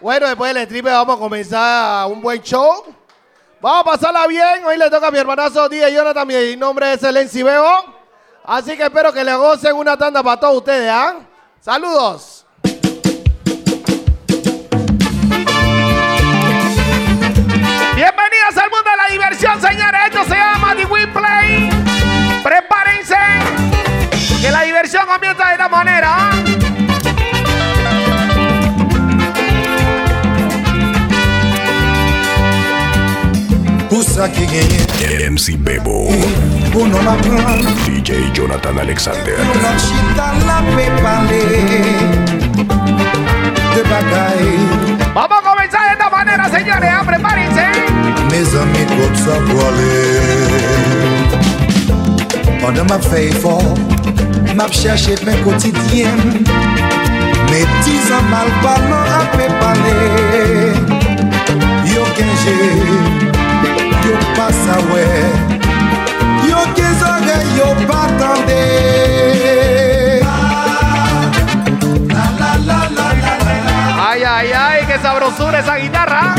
Bueno, después del strip vamos a comenzar un buen show. Vamos a pasarla bien. Hoy le toca a mi hermanazo DJ Jonathan. Mi nombre es Elenci Bebo. Así que espero que le gocen una tanda para todos ustedes, ¿ah? Saludos. Bienvenidos al mundo de la diversión, señores. Esto se llama The Win Play. Prepárense. Que la diversión comienza de esta manera. ¿ah? sa ki genye. MC Bebo. Pou nou la pran. DJ Jonathan Alexander. Nou la chita la pe pale. De bagay. Vamos a comenzar de esta manera señores, a prepárense Me zami kout sa voale Pendant map fey for Map chache pen kotidyen Metizan malbalan a pe pale Yo kenje Yo pasa we Yo kezore yo patande Ay, ay, ay, qué sabrosura esa guitarra.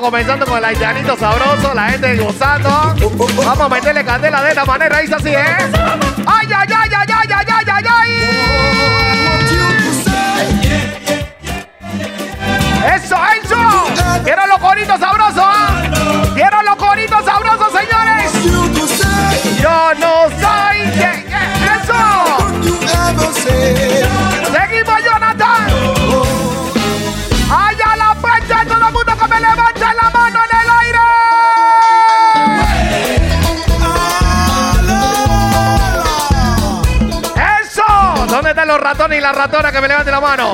Comenzando con el haitianito sabroso, la gente gozando. Vamos a meterle candela de esta manera, es así, ¿eh? ¡Ay, ay, ay, ay, ay, ay, ay, ay! ay! ¡Eso, eso! ¡Vieron los coritos sabrosos! ¿Vieron los coritos sabrosos, señores? Yo no soy... ¡Eso! Y las ratonas que me levanten la mano?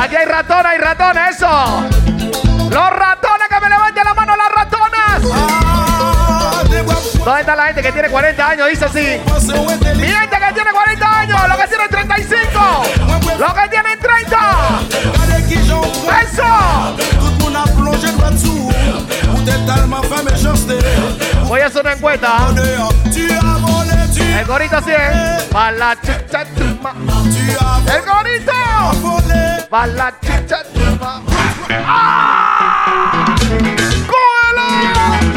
Aquí hay ratonas y ratones, eso. Los ratones que me levanten la mano, las ratonas. ¿Dónde está la gente que tiene 40 años? Dice así. Mi gente que tiene 40 años, los que tienen 35, los que tienen 30. ¡Eso! Voy a hacer una encuesta. El gorito así es. Pa' la chucha tuma. El gorito. Pa' la chucha tuma. ¡Ah! ¡Cógelo!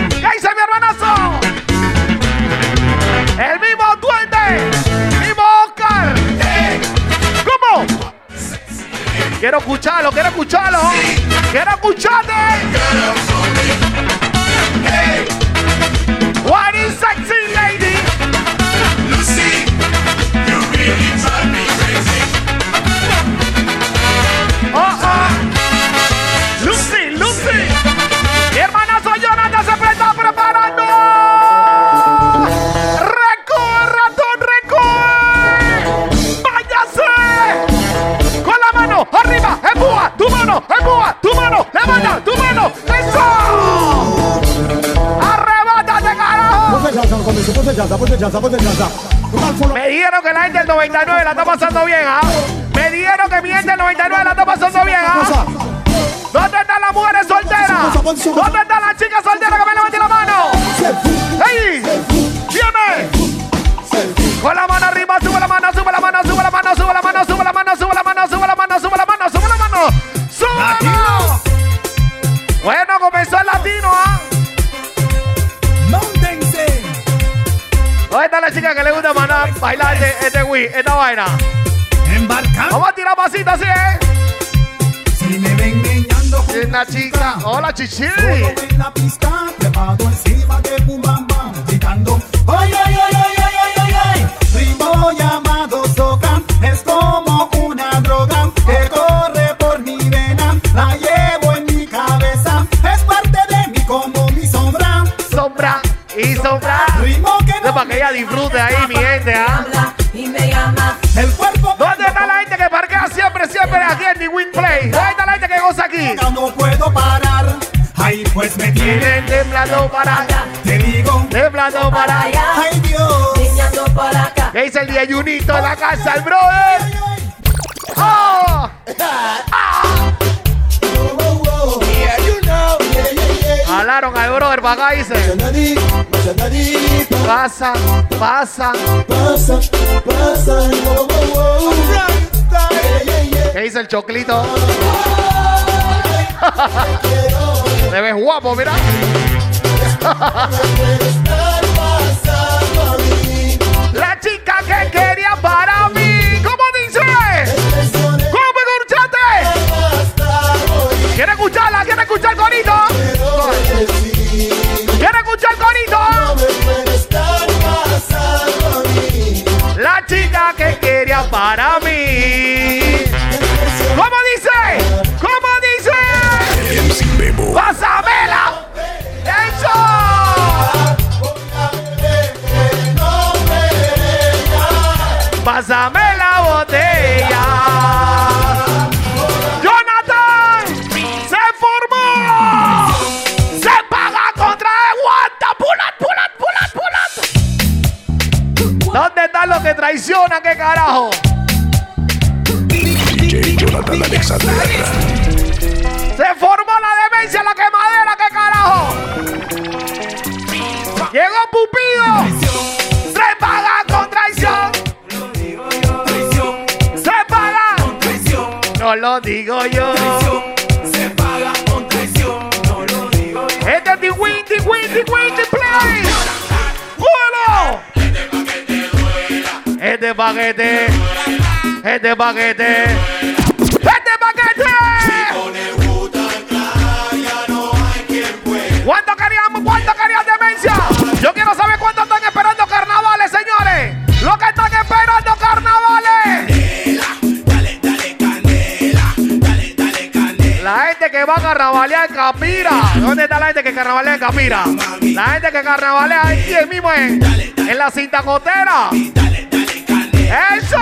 ¿Qué dice mi hermanazo? El mismo duende. Mismo Oscar. ¿Cómo? Quiero escucharlo, quiero escucharlo. Quiero escucharte. What está pasando bien, ¿ah? Me dijeron que mi gente del 99 la está pasando bien, ¿ah? ¿Dónde están las mujeres solteras? ¿Dónde Vamos a tirar pasitos así, ¿eh? Si me ven la chica. Hola, chichi. en la pista, siempre, siempre aquí en The Win Play? ¿Dónde está la gente que goza aquí? no puedo parar. Ay, pues me Vienen temblando para acá, Te digo, temblando para Para allá. ay Dios. Niñando para acá. ¿Qué dice el diayunito en la casa, el brother? ¡Oh! Yeah, you know. Yeah, yeah, yeah. Jalaron al brother para acá, dice. Pasa, pasa. pasa, pasa. Oh, oh, oh. ¿Qué dice el choclito? Te ves guapo, mira. Mí. La chica que quería para mí. ¿Cómo dice? ¿Cómo me. ¿Quiere escucharla? ¿Quiere escuchar corito? ¿Quiere escuchar corito? mí. La chica que quería para Pásame la botella. Jonathan se formó. Se paga contra Aguanta. Pulat, pulat, pulat, pulat. ¿Dónde están los que traicionan? ¿Qué carajo? DJ Jonathan Alexander. No lo digo yo. Este es The Win, The Win, The Win, The Play. Este paquete. Este paquete. Este Capira. ¿Dónde está la gente que carnavalea en Capira? La gente que carnavalea aquí mismo en, en la cinta cotera. ¡Eso!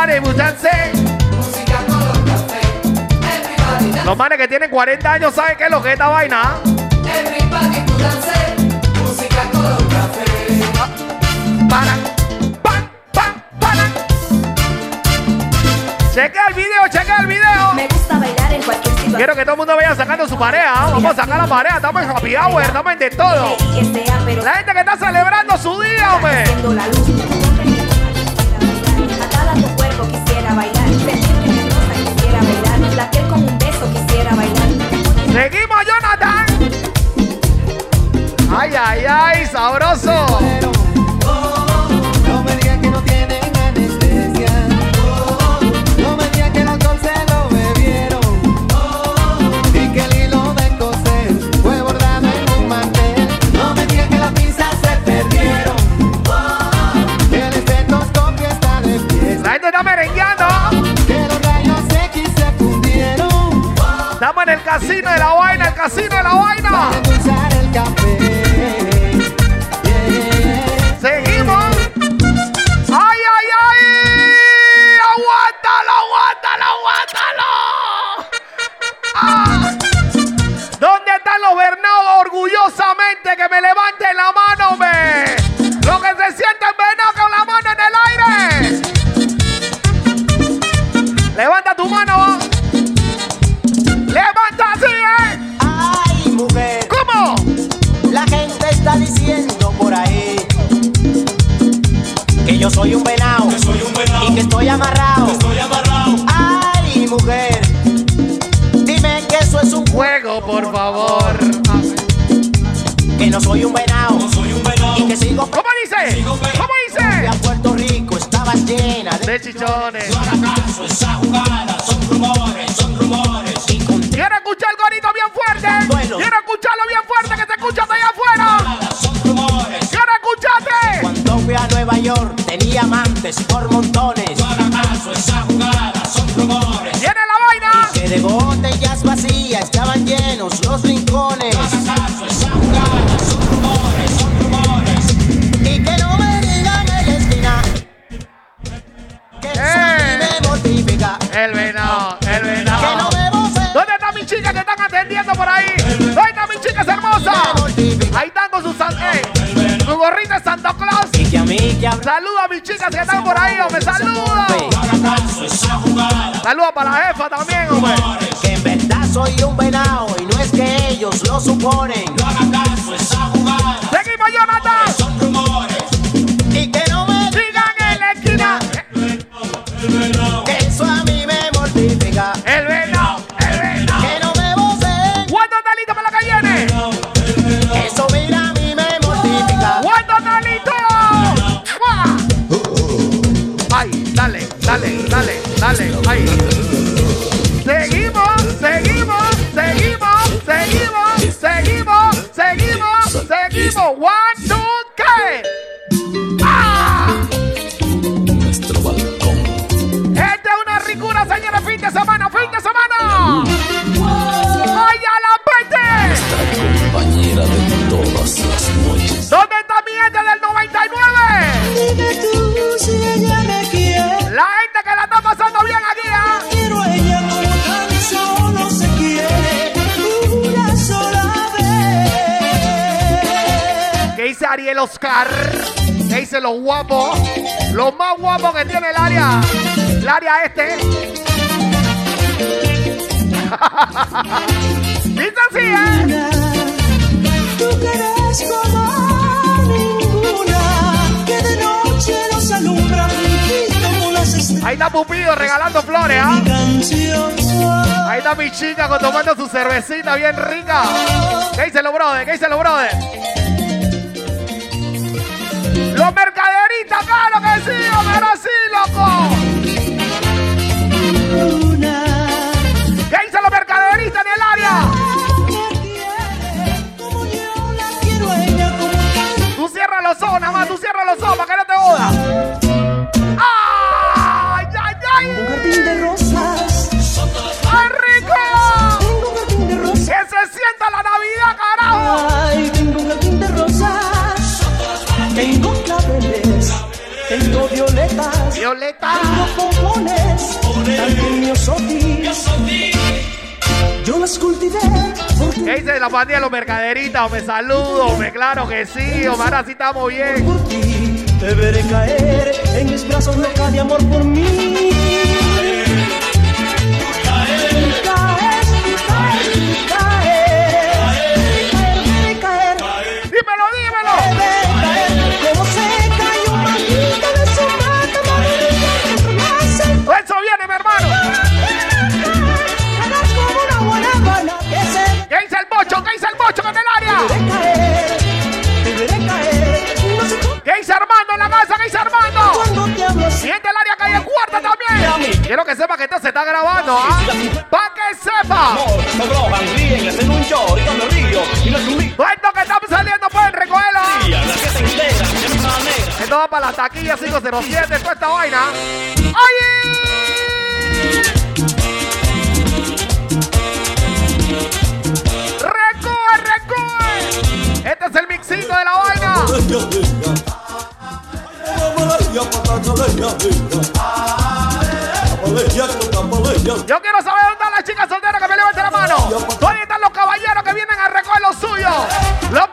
Everybody música Los manes que tienen 40 años saben qué es lo que es esta vaina. Para, para. Chequea el video, chequea el video. Me gusta bailar en cualquier situación. Quiero que todo el mundo vaya sacando su pareja. ¿ah? Vamos a sacar la pareja. Estamos en happy hour, estamos en de todo. La gente que está celebrando su día, hombre. Seguimos, Jonathan. Ay, ay, ay, sabroso. Casino de la vaina, el casino de la vaina. Que sigo ¿Cómo dice? ¿Cómo dice? a Puerto Rico, estaba llena de De chichones. acaso esa jugada son rumores, son rumores Quiero escuchar el gorito bien fuerte. Quiero escucharlo bien fuerte que se escucha de allá afuera. son rumores. Quiero escucharte. Cuando fui a Nueva York tenía amantes por montones. esa jugada Que a mis chicas que están por ahí, hombre. Saludos. Saludos para la jefa también, hombre. que en verdad soy un venado y no es que ellos lo suponen. Dale, dale, dale, dale, ¿Qué dice Ariel Oscar? ¿Qué dice los guapos? Los más guapos que tiene el área. El área este. Dice así, ¿eh? Tú que eres como ninguna, que de noche nos alumbra y como las estrellas. Ahí está Pupido regalando flores, ¿ah? Canción. Ahí está mi chica con- tomando su cervecita bien rica. ¿Qué dice los brother? ¿Qué dice los brother? Los mercaderistas, claro que sí, pero sí, loco. ¿Qué dice la pandilla de los mercaderistas? Me saludo, me claro que sí, Omar, así estamos bien. Quiero que sepa que esto se está grabando, ¿ah? ¡Para que sepa! Esto que estamos saliendo pueden recogerlo. ¿ah? Esto va para la taquilla 507, toda esta vaina. ¡Ay! ¡Recue, recue! Este es el mixito de la vaina. Yo quiero saber dónde están las chicas solteras que me levanten la mano. ¿Dónde están los caballeros que vienen a recoger lo suyo? Los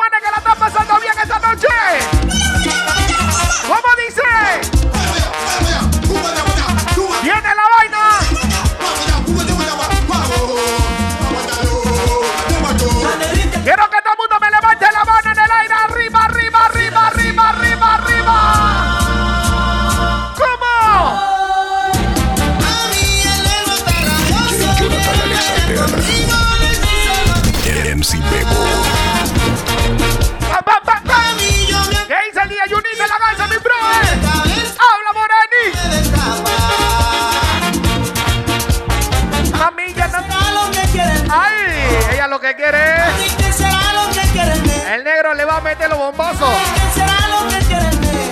meter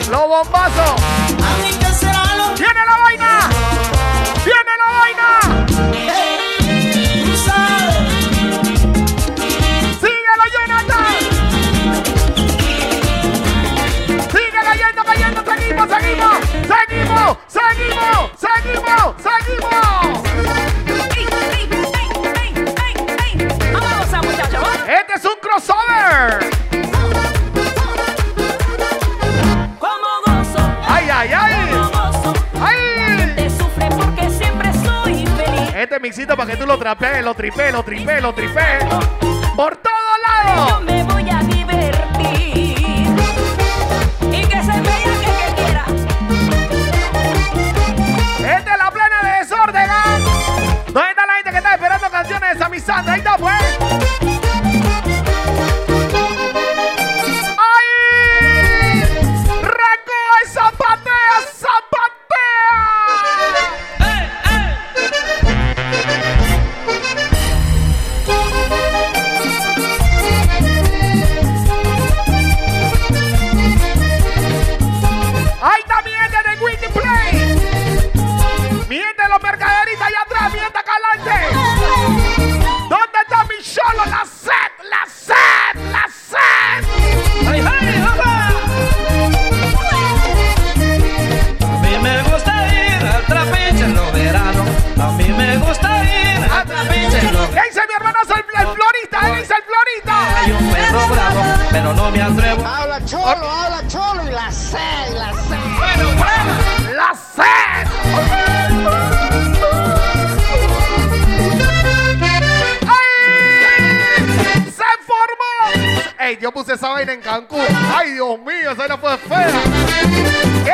los bombazos. Que tú lo trapees, lo tripees, lo tripees, lo tripees. En Cancún! ¡Ay, Dios mío! Esa vaina fue fea. ¡Qué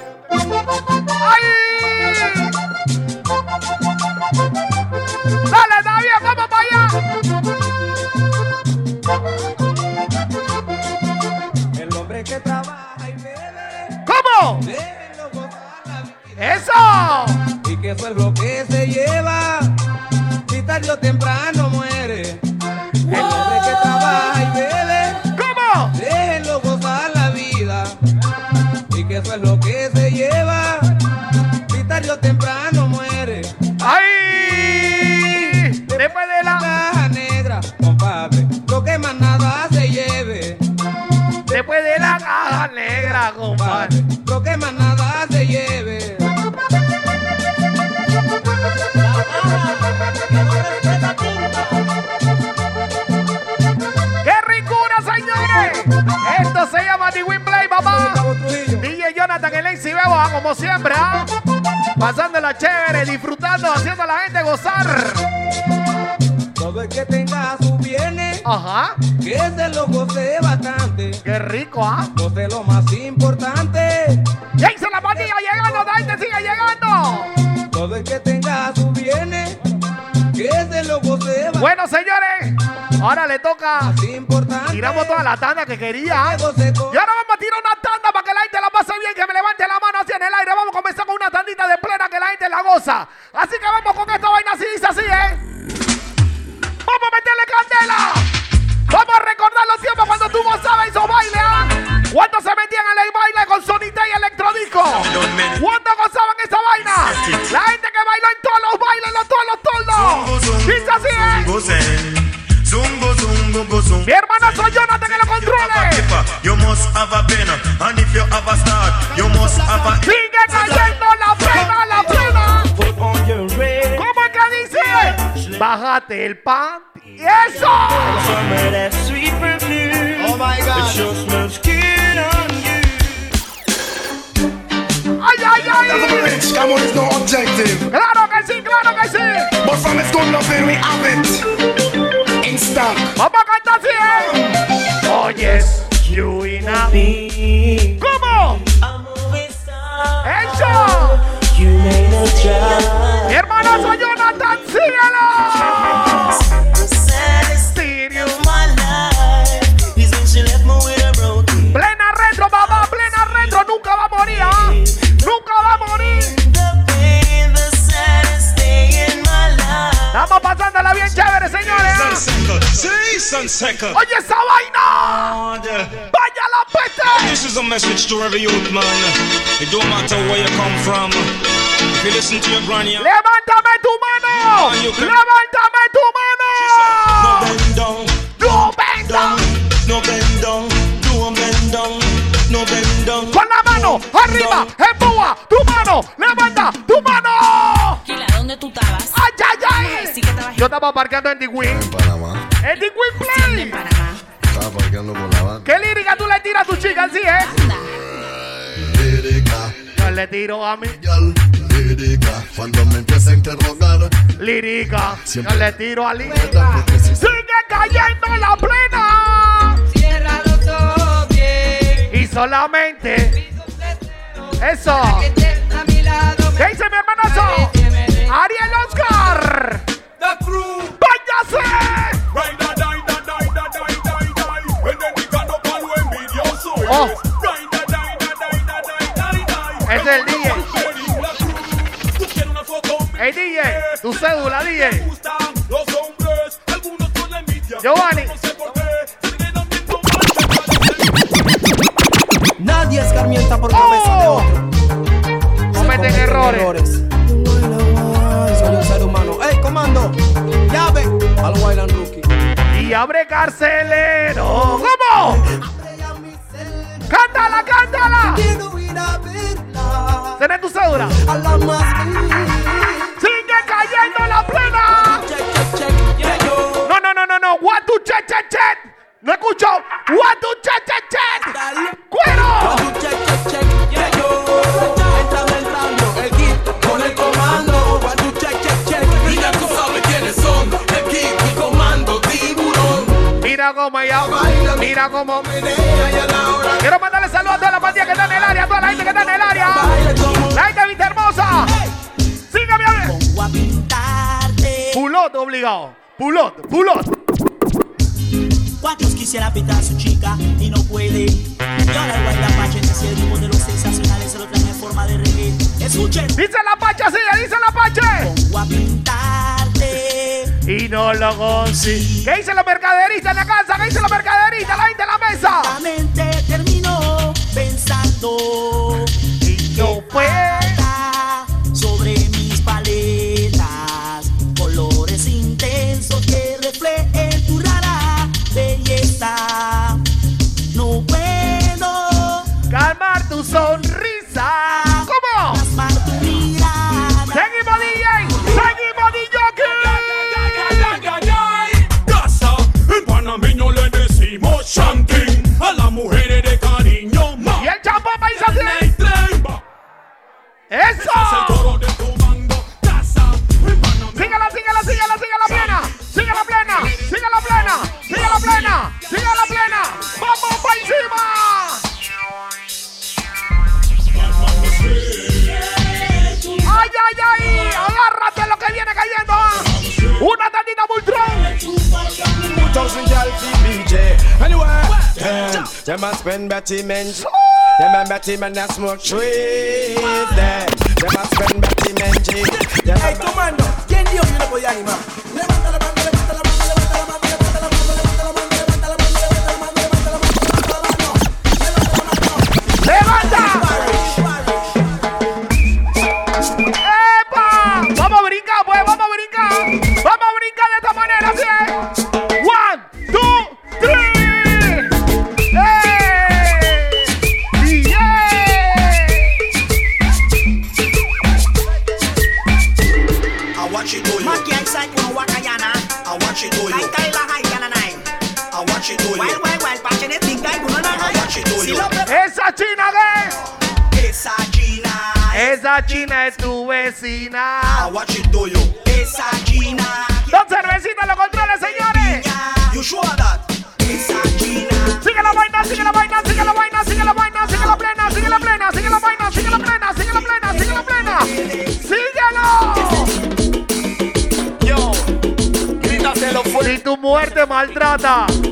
como siempre, ¿ah? Pasándola chévere, disfrutando, haciendo a la gente gozar. Todo el que tenga sus bienes, Ajá. que se lo goce bastante. Qué rico, ¿ah? Goce lo más importante. ¡Ya hizo la pandilla llegando! ¡La gente sigue llegando! Todo el que tenga sus bienes, que se lo goce bastante. Bueno, señores, ahora le toca. Tiramos toda la tanda que quería. ¿ah? Y ahora vamos a tirar una tanda en el aire. Vamos a comenzar con una tandita de plena que la gente la goza. Así que vamos con esta vaina así, dice así, ¿eh? ¡Vamos a meterle candela! Vamos a recordar los tiempos cuando tú gozabas esos bailes, ¿ah? ¿Cuántos se metían en el baile con sonita y electrodisco? ¿Cuántos gozaban esa vaina? La gente que bailó en todos los bailes, los todos los toldos. Dice así, ¿eh? Zungo, zungo, go, zungo. Mi hermana soy Jonathan que lo controle. You must have a pen, and if you have a start, you must have a. Sigue cayendo la pena, la pena. ¿Cómo que dice? Bájate el pan. Y eso. Oh my God. Ay, ay, ay. Claro que sí, claro que sí. But from it's good nothing, we have it. livestock. Baba canta así, eh. Oh yes, you in a me. ¿Cómo? Eso. You may not try. Mi hermano, soy Jonathan, síguelo. Oye esa vaina. Vaya la peste. This is a message to every youth man. It don't matter where you come from. If you listen to your granny, Levántame tu mano. Levántame tu mano. bend down, No venga. down, no bend down, no bend down, no bend down. Con la mano arriba, empuja tu mano, levanta tu mano. Kila, ¿dónde tú estabas? Ay, ay, ay. Sí que estabas Yo estaba parqueando en The Wing. Panamá. Play. Estaba parqueando la banda. ¿Qué lírica tú le tiras a tu chica así, eh? Lírica, Yo le tiro a mí. yal, lírica. Cuando me empieza a interrogar, Lírica. Yo Siempre. le tiro a lírica. Sigue cayendo la plena. Cierra los ojos bien. Y solamente. Eso. Mi ¿Qué dice mi hermanazo? Ariel Oh. Es el DJ. Hey DJ, tu cédula DJ. Giovanni. Nadie escarmienta por cabeza de Oh. otro. Cometen errores. Soy un ser humano. ¡Ey, comando! ¡Llave! Al Wayland Rookie. Y abre carcelero. Tené tu cédula. Sigue cayendo la plena. No, no, no, no, no. What to check, check, check. No escucho. What to check, check, check. Cuero. Mira cómo ella baila, mira cómo menea la hora. Quiero mandarle saludos a toda la pandilla que está en el área, toda la gente que está en el área. La gente vista hermosa. Sígame a ver. Pulot obligado. Pulot, pulot. ¿Cuántos quisiera pintar a su chica y no puede? Y ahora el Guayla Pache es el ritmo de los sensacionales, se lo traen en forma de reggae. Escuchen. Dice la pacha, sigue, dice la pache. Pongo a pintarte. Y no lo consigo. ¿Qué dice la mercaderista en la casa? ¿Qué dice la mercaderista? Them, a spend Betty Mensch. Them a Betty men a smoke trees. Them, them a spend Betty Mensch. Them a comando, ¿quién dio yo no voy a animar?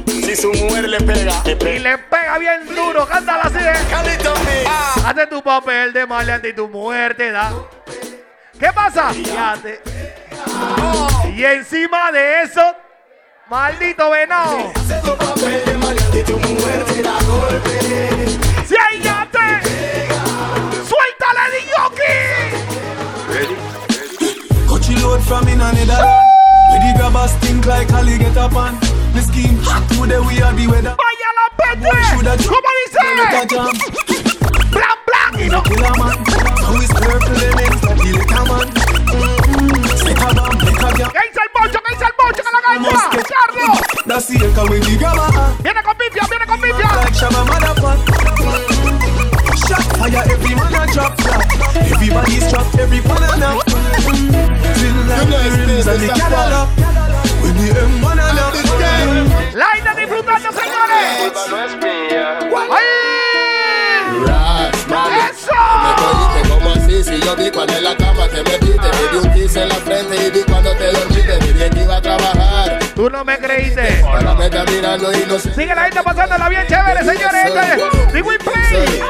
Si su mujer le pega, le y le pega bien duro, cántala así, ¿eh? Mix. Hazte tu papel de maleante y tu mujer te da. ¿Qué pasa? Te- Y encima de eso, maldito venado. Hace tu papel de maleante y tu mujer te da golpe. Te. ¡Suéltale, Diyoki! Load from in another Where the grabbers stink like Ali get up on The scheme hot today we are the weather ¡Vaya la pete! Shoulda ¿Cómo Let a dice? jam ¡Blan, blan! Y no. Killer man Now we swerve to the next that the little man Mm, Set a bomb, make a jam ¿Qué hizo el bocho? ¿Qué hizo el bocho? ¡Que la Must gaita! get ¡Carlos! That's the echo with the grabber ah. ¡Viene con pifia! ¡Viene con pifia! Like Shabba motherfucker Shot fire, every man a drop flat Everybody's trapped, every one a knock Till like the rims and the Cadillac When the M1 a knock ¡La disfrutando, señores! ¡Ay! ¡Eso! como así, si yo vi cuando en la cama te metiste, me di un kiss en la frente y vi cuando te dormiste, vi bien que iba a trabajar, Tú no me creíste. ahora me está mirando y no sé. Sigue la gente pasándola bien chévere, señores. Este es Win Play.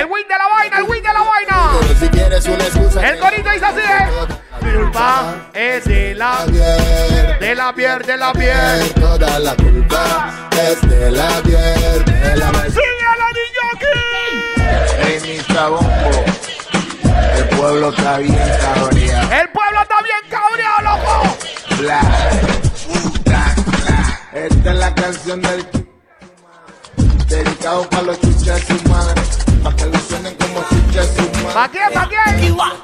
El win de la vaina, el win de la vaina. Pero si quieres una excusa, El corito dice así, ¿eh? Culpa es de la, de la piel, de la piel. toda la culpa es de la piel, de la ¡Sigue la! Hey, mi cabombo, el pueblo está bien cabreado. El pueblo está bien cabreado, loco. Bla, bla, bla. Esta es la canción del dedicado para los chuchas de su madre, para que lo suenen como chuchas de su madre. ¿Pa' quién, pa' quién? ¡Epa!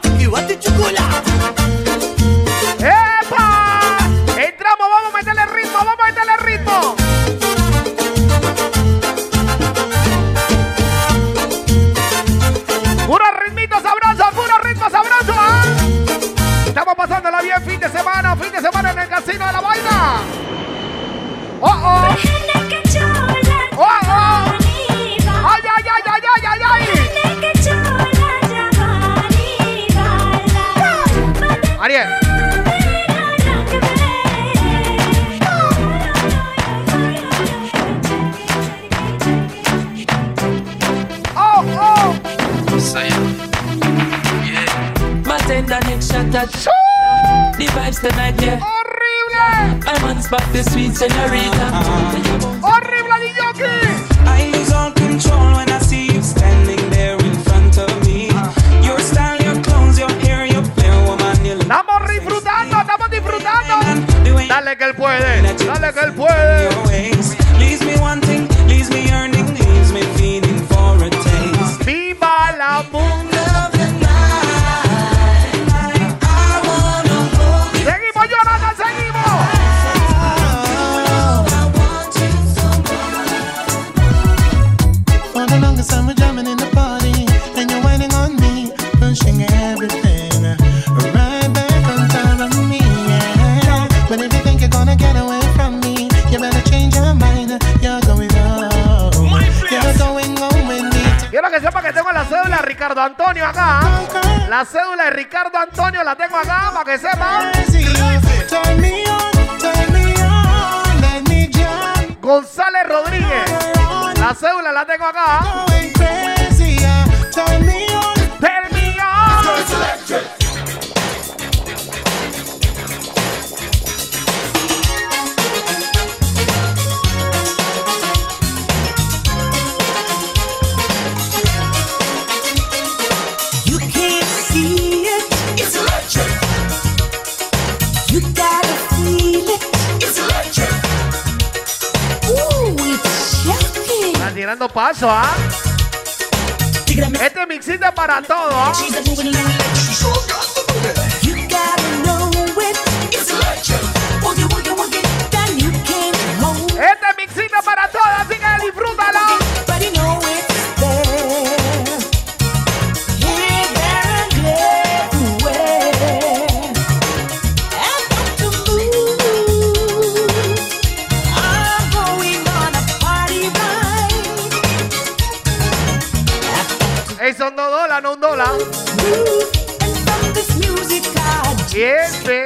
The vibes tonight, yeah ¡Horrible! I'm on spot the sweet senorita ¡Horrible, Niñoki! I lose all control when I see you standing there in front of me. Your style, your clothes, your hair, your fair woman, you look Estamos disfrutando, estamos disfrutando. Dale que él puede, dale que él puede. Ricardo tirando paso, ¿ah? Este mixito es para todo, ¿ah? paciente.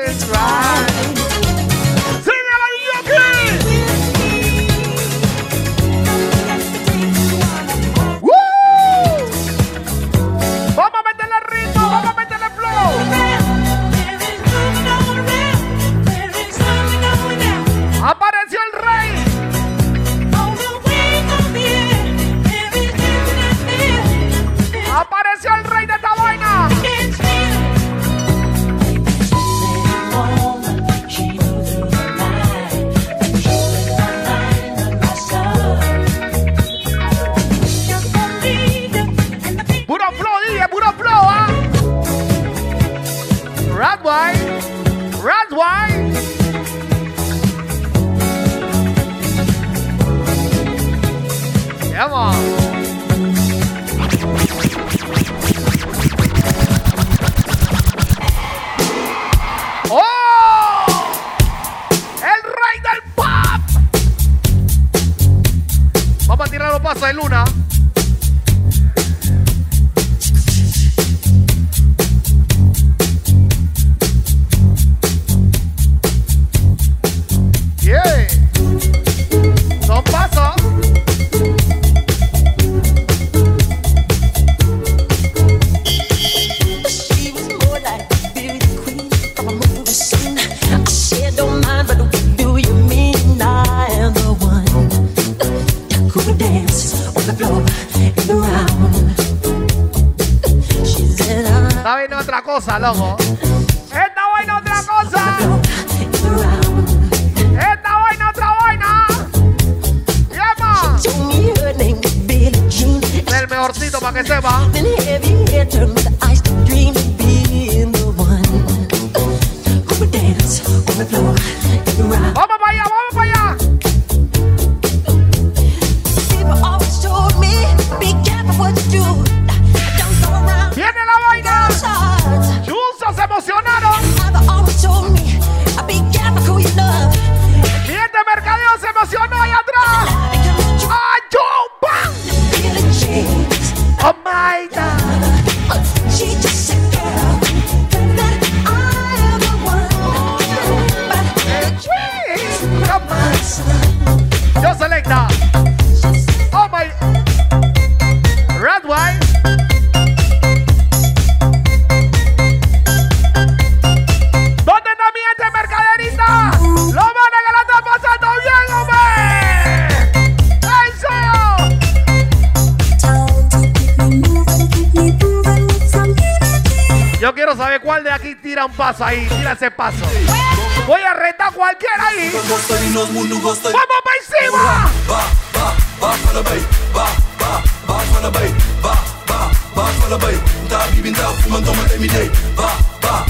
mejorcito para que sepa. paso ahí, tira paso. Voy a retar a cualquiera ahí. ¡Vamos para encima!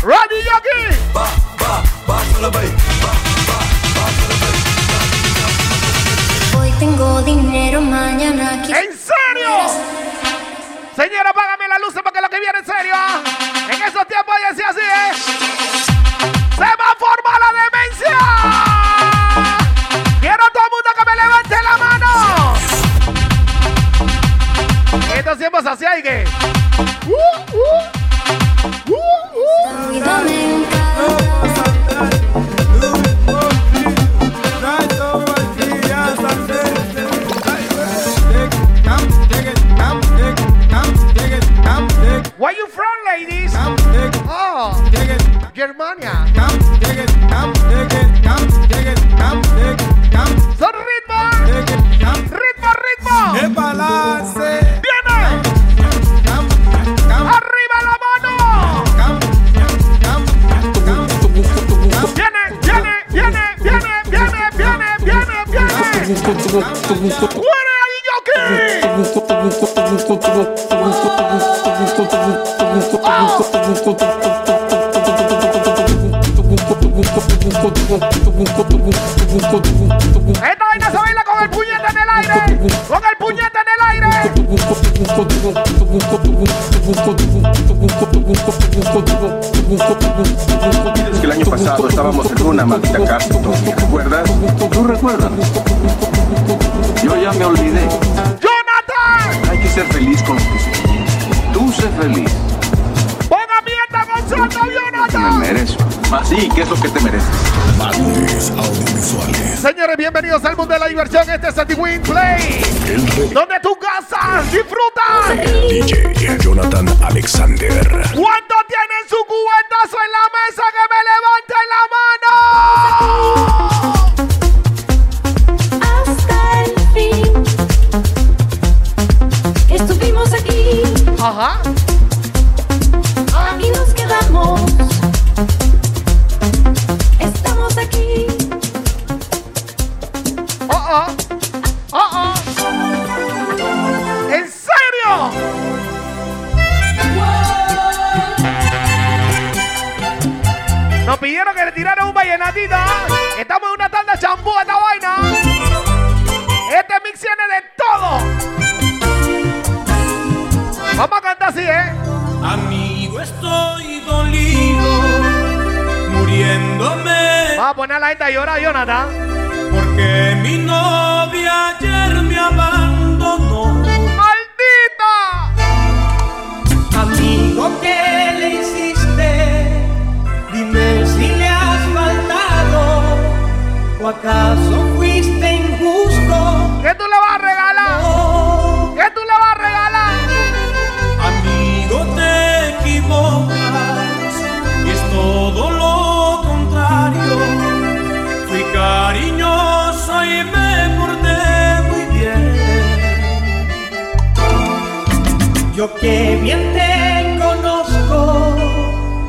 ¡Ready, Yogi! Hoy tengo dinero, mañana ¿En serio? Señora, págame la luz porque lo que viene en serio ese tiempos y así, así, ¿eh? Se va a formar la demencia. Quiero a todo el mundo que me levante la mano. Estos tiempos así hay que. Uh, uh. Esta vaina se baila con el puñete en el aire. Con el puñete en el aire. Es que el año pasado estábamos en una maldita casa, ¿Tú recuerdas? Yo ya me olvidé. ¡Jonathan! Hay que ser feliz con lo que se. Tú sé feliz. ¡Ponga mierda con Jonathan! Me merezco. Así, ¿qué es lo que te mereces? Madres audiovisuales. Señores, bienvenidos al mundo de la diversión. Este es el Win Play. Donde tú casas, disfruta. DJ Jonathan Alexander. ¿Cuánto tienen su cubetazo en la mesa que me levanten la mano? Ajá. Aquí nos quedamos. Estamos aquí. Oh, oh. Oh, oh. ¿En serio? Nos pidieron que le tiraran un vallenatito. A la gente a llorar, Jonathan. Porque mi novia ayer me abandonó. ¡Maldita! Amigo, ¿qué le hiciste? Dime si le has faltado. ¿O acaso fuiste injusto? ¿Qué tú le vas a regalar? ¿Qué tú le vas a que bien te conozco,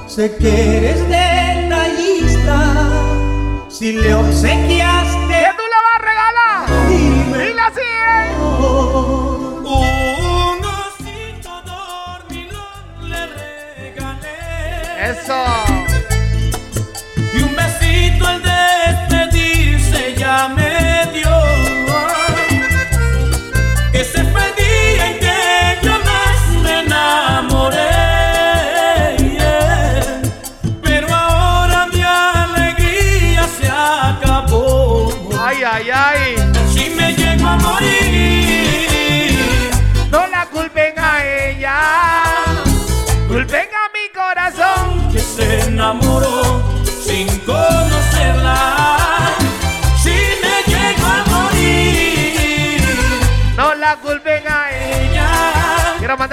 sé que eres detallista. Si le obsequiaste.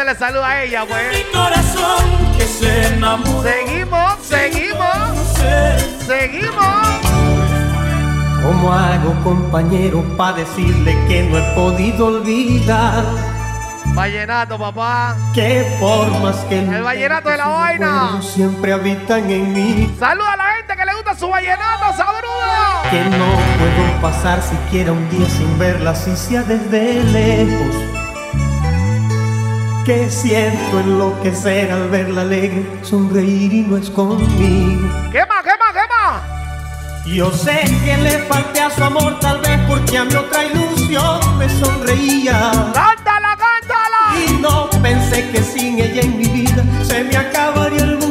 Mandarle salud a ella, mi pues. corazón que se enamoró. Seguimos, seguimos, seguimos. ¿Cómo hago, compañero, para decirle que no he podido olvidar? Vallenato, papá. Que por más que El vallenato de la vaina. siempre habitan en mí. Saluda a la gente que le gusta su vallenato, sabrudo. Que no puedo pasar siquiera un día sin verla, si sea desde lejos. Que siento enloquecer al verla alegre, sonreír y no es conmigo. Quema, quema, quema. Yo sé que le falté a su amor, tal vez porque a mi otra ilusión me sonreía. Cántala, cántala. Y no pensé que sin ella en mi vida se me acabaría el mundo.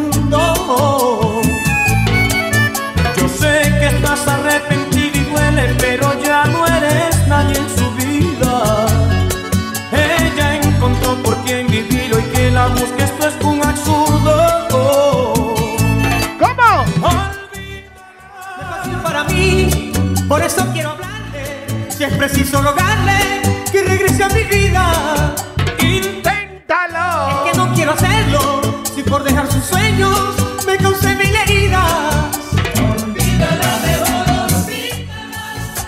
Preciso rogarle que regrese a mi vida. Inténtalo. Es que no quiero hacerlo, si por dejar sus sueños me causé mil heridas. Olvídala mejor, olvídala,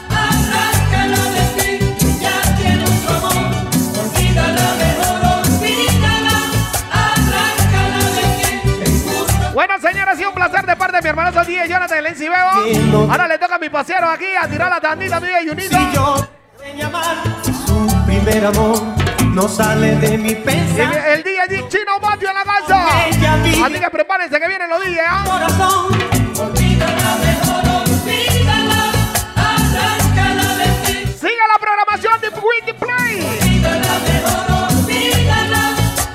arráncala de ti, ya tiene otro amor. Olvídala mejor, olvídala, arráncala de ti. Es justo Bueno, señores, ha sido un placer de parte de mi hermano DJ Jonathan Lenzi Bebo. Ahora le toca mi pasero aquí a tirar la tandita mía y unito. Si yo llamar, su primer amor no sale de mi Y pensamiento. el DJ Chino Patio en la casa. Así que prepárense que vienen los días. corazón. Olvídala mejor, olvídala, arráncala de ti. Siga la programación de Wiki Play. Olvídala mejor, olvídala,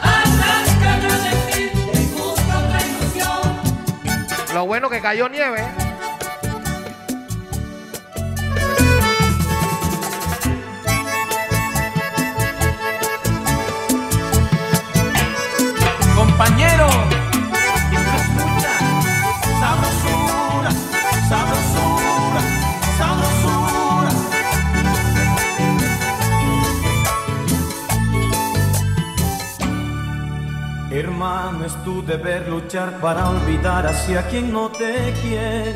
arráncala de ti. Es justo otra ilusión. Lo bueno que cayó nieve. Luchar para olvidar hacia quien no te quiere.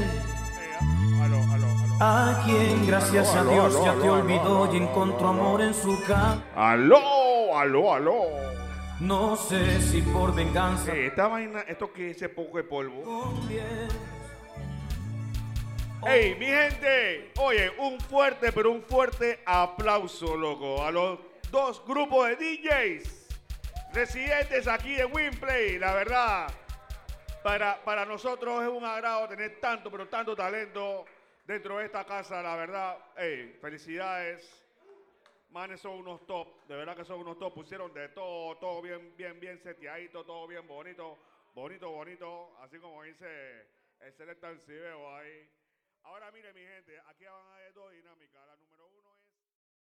A quien gracias Aló, a Dios aló, ya te olvidó y encontró amor en su cama. Aló, aló, aló. No sé si por venganza. Eh, esta vaina, esto que ese poco de polvo. Ey, mi gente, oye, un fuerte, pero un fuerte aplauso, loco, a los dos grupos de DJs residentes aquí en Winplay. La verdad, para, para nosotros es un agrado tener tanto, pero tanto talento dentro de esta casa, la verdad. Ey, felicidades. Manes son unos top, de verdad que son unos top. Pusieron de todo, todo bien, bien, bien seteadito, todo bien bonito, bonito, bonito. Así como dice el Selecta Cibeo ahí. Ahora mire mi gente, aquí van a ver dos